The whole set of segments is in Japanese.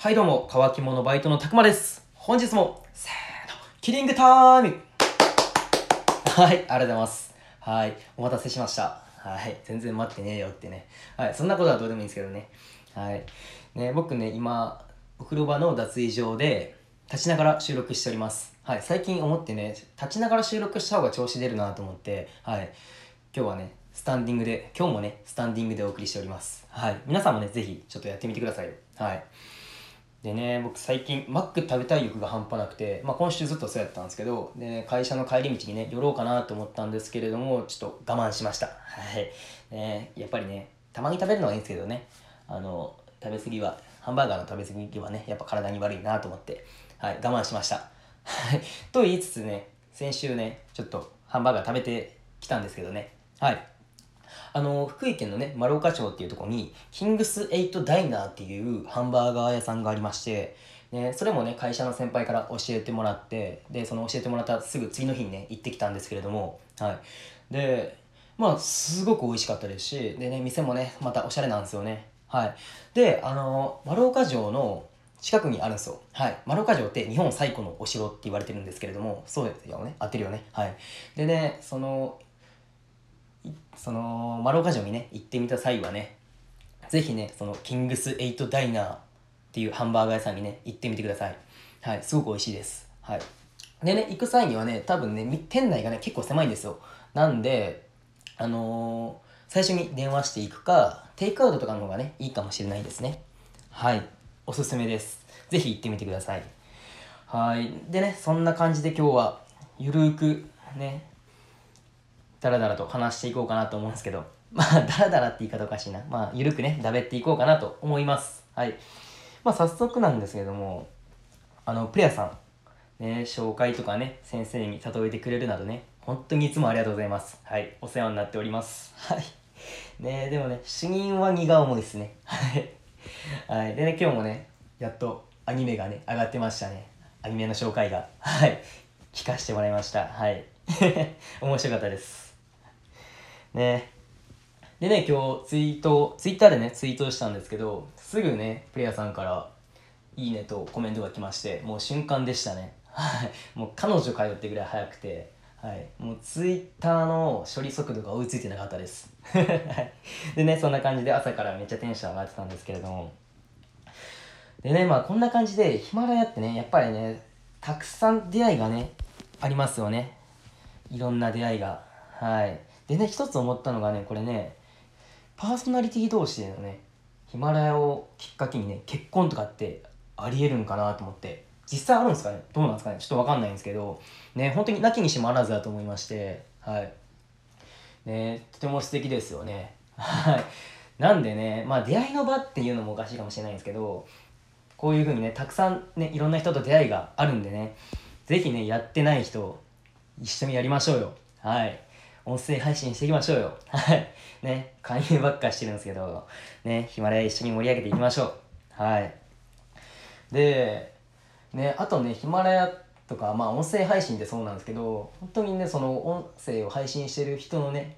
はいどうも、乾き物バイトのたくまです。本日も、せーの、キリングタイムはい、ありがとうございます。はい、お待たせしました。はい、全然待ってねえよってね。はい、そんなことはどうでもいいんですけどね。はい。ね、僕ね、今、お風呂場の脱衣場で、立ちながら収録しております。はい、最近思ってね、立ちながら収録した方が調子出るなと思って、はい、今日はね、スタンディングで、今日もね、スタンディングでお送りしております。はい、皆さんもね、ぜひちょっとやってみてください。はい。でね僕最近マック食べたい欲が半端なくて、まあ、今週ずっとそうやったんですけどで、ね、会社の帰り道にね寄ろうかなと思ったんですけれどもちょっと我慢しました。はい。ねやっぱりねたまに食べるのはいいんですけどね。あの食べ過ぎはハンバーガーの食べ過ぎはねやっぱ体に悪いなと思ってはい我慢しました。はい。と言いつつね先週ねちょっとハンバーガー食べてきたんですけどね。はい。あの福井県のね丸岡町っていうとこにキングスエイトダイナーっていうハンバーガー屋さんがありまして、ね、それもね会社の先輩から教えてもらってでその教えてもらったすぐ次の日にね行ってきたんですけれどもはいでまあすごく美味しかったですしでね店もねまたおしゃれなんですよねはいであの丸岡城の近くにあるんですよ。はい。丸岡城って日本最古のお城って言われてるんですけれども、そうですよね。合ってるよね。はい。でね、その、その丸岡城にね行ってみた際はねぜひねそのキングスエイトダイナーっていうハンバーガー屋さんにね行ってみてください。はいすごく美味しいです。はい。でね行く際にはね多分ね店内がね結構狭いんですよ。なんであのー最初に電話していくかテイクアウトとかの方がねいいかもしれないですね。はい。おすすめです。ぜひ行ってみてください。はい。でねそんな感じで今日はゆるーくねダラダラと話していこうかなと思うんですけど、まあ、ダラダラって言い方おかしいな。まあ、ゆるくね、だべっていこうかなと思います。はい。まあ、早速なんですけども、あの、プレアさん、ね、紹介とかね、先生に例えてくれるなどね、本当にいつもありがとうございます。はい。お世話になっております。はい。ねでもね、主任は荷が重いですね。はい。はい。でね、今日もね、やっとアニメがね、上がってましたね。アニメの紹介が。はい。聞かせてもらいました。はい。面白かったです。ね。でね今日ツイートツイッターでねツイートしたんですけどすぐねプレイヤーさんから「いいね」とコメントが来ましてもう瞬間でしたね。はい。もう彼女通ってぐらい早くて。はい。もうツイッターの処理速度が追いついてなかったです。は いでねそんな感じで朝からめっちゃテンション上がってたんですけれども。でねまあこんな感じでヒマラヤってねやっぱりねたくさん出会いがねありますよね。いろんな出会いが。はい。でね一つ思ったのがねこれねパーソナリティ同士でのねヒマラヤをきっかけにね結婚とかってありえるんかなと思って実際あるんですかね？どうなんですかね？ちょっとわかんないんですけどね本当になきにしもあらずだと思いましてはい。ねとても素敵ですよね。はい。なんでねまあ出会いの場っていうのもおかしいかもしれないんですけどこういう風にねたくさんねいろんな人と出会いがあるんでね是非ねやってない人一緒にやりましょうよ。はい。音声配信していきましょうよ。はい。ね、勧誘ばっかしてるんですけど、ね、ヒマラヤ一緒に盛り上げていきましょう。はい。で、ね、あとね、ヒマラヤとか、まあ音声配信ってそうなんですけど、本当にね、その音声を配信してる人のね、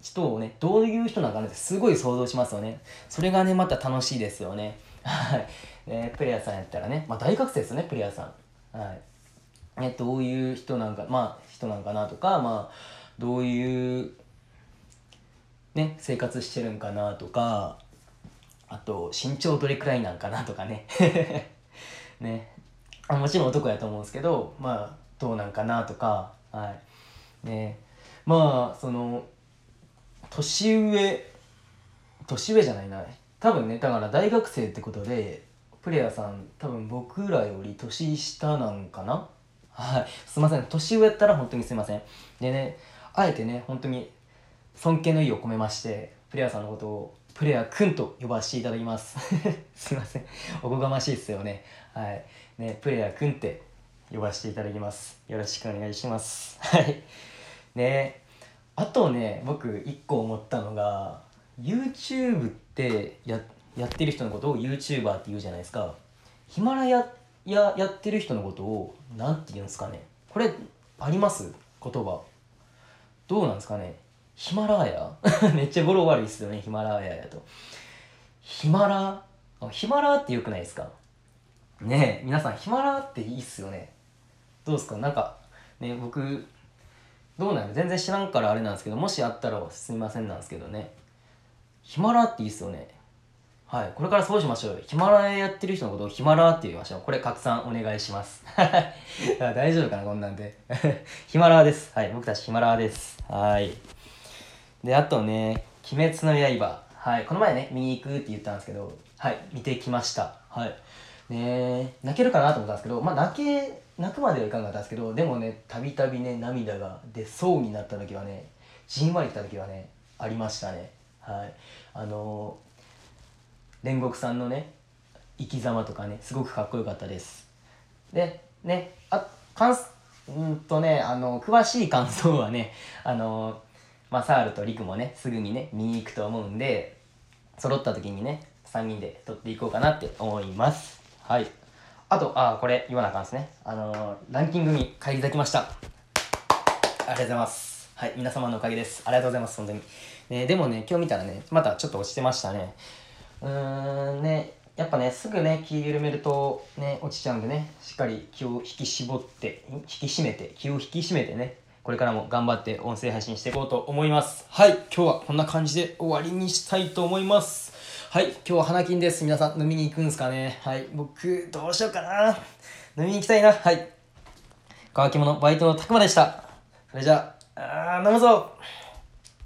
人をね、どういう人なのかなってすごい想像しますよね。それがね、また楽しいですよね。はい。ね、プレイヤーさんやったらね、まあ大学生ですよね、プレイヤーさん。はい。ね、どういう人なんか、まあ人なんかなとか、まあ、どういうね生活してるんかなとかあと身長どれくらいなんかなとかね。ね。あもちろん男やと思うんですけどまあどうなんかなとかはい。ね。まあその年上年上じゃないな。多分ねだから大学生ってことでプレイヤーさん多分僕らより年下なんかな。はい。すいません。年上やったら本当にすいません。でねあえてね本当に尊敬の意を込めましてプレイヤーさんのことをプレイヤーくんと呼ばせていただきます。すいません。おこがましいっすよね。はい。ねプレイヤーくんって呼ばせていただきます。よろしくお願いします。はい。ねあとね僕一個思ったのが YouTube ってややってる人のことを YouTuber って言うじゃないですか。ヒマラヤややってる人のことを何て言うんですかね。これあります？言葉。どうなんですかね？ヒマラーヤ？めっちゃ語呂悪いっすよねヒマラーヤやと。ヒマラ？あヒマラーってよくないですか？ねえ皆さんヒマラーっていいっすよね？どうですか？なんかね僕どうなの全然知らんからあれなんですけどもしあったらすみませんなんですけどね。ヒマラーっていいっすよね？はい。これからそうしましょうヒマラヤやってる人のことをヒマラーって言いましょう。これ拡散お願いします。大丈夫かなこんなんで。ヒマラーです。はい。僕たちヒマラーです。はい。であとね「鬼滅の刃」はい。この前ね見に行くって言ったんですけどはい。見てきました。はい。ね泣けるかなと思ったんですけどまあ泣け泣くまではいかなかったんですけどでもねたびたびね涙が出そうになった時はねじんわりきた時はねありましたね。はい。あのー、煉獄さんのね生き様とかねすごくかっこよかったです。でねあ感うんとねあの詳しい感想はねあのマサールとリクもねすぐにね見に行くと思うんで揃った時にね3人で撮っていこうかなって思います。はい。あとあこれ言わなあかんですね。あの、ランキングに返り咲きました。ありがとうございます。はい皆様のおかげです。ありがとうございます本当に、ね、でもね今日見たらねまたちょっと落ちてましたね。うーんねやっぱねすぐね気緩めるとね落ちちゃうんでねしっかり気を引き絞って引き締めて気を引き締めてねこれからも頑張って音声配信していこうと思いますはい今日はこんな感じで終わりにしたいと思いますはい、今日は花金です。皆さん飲みに行くんですかね。はい、僕、どうしようかな。飲みに行きたいな。はい。乾き物バイトのたくまでした。それじゃあ、あー飲むぞ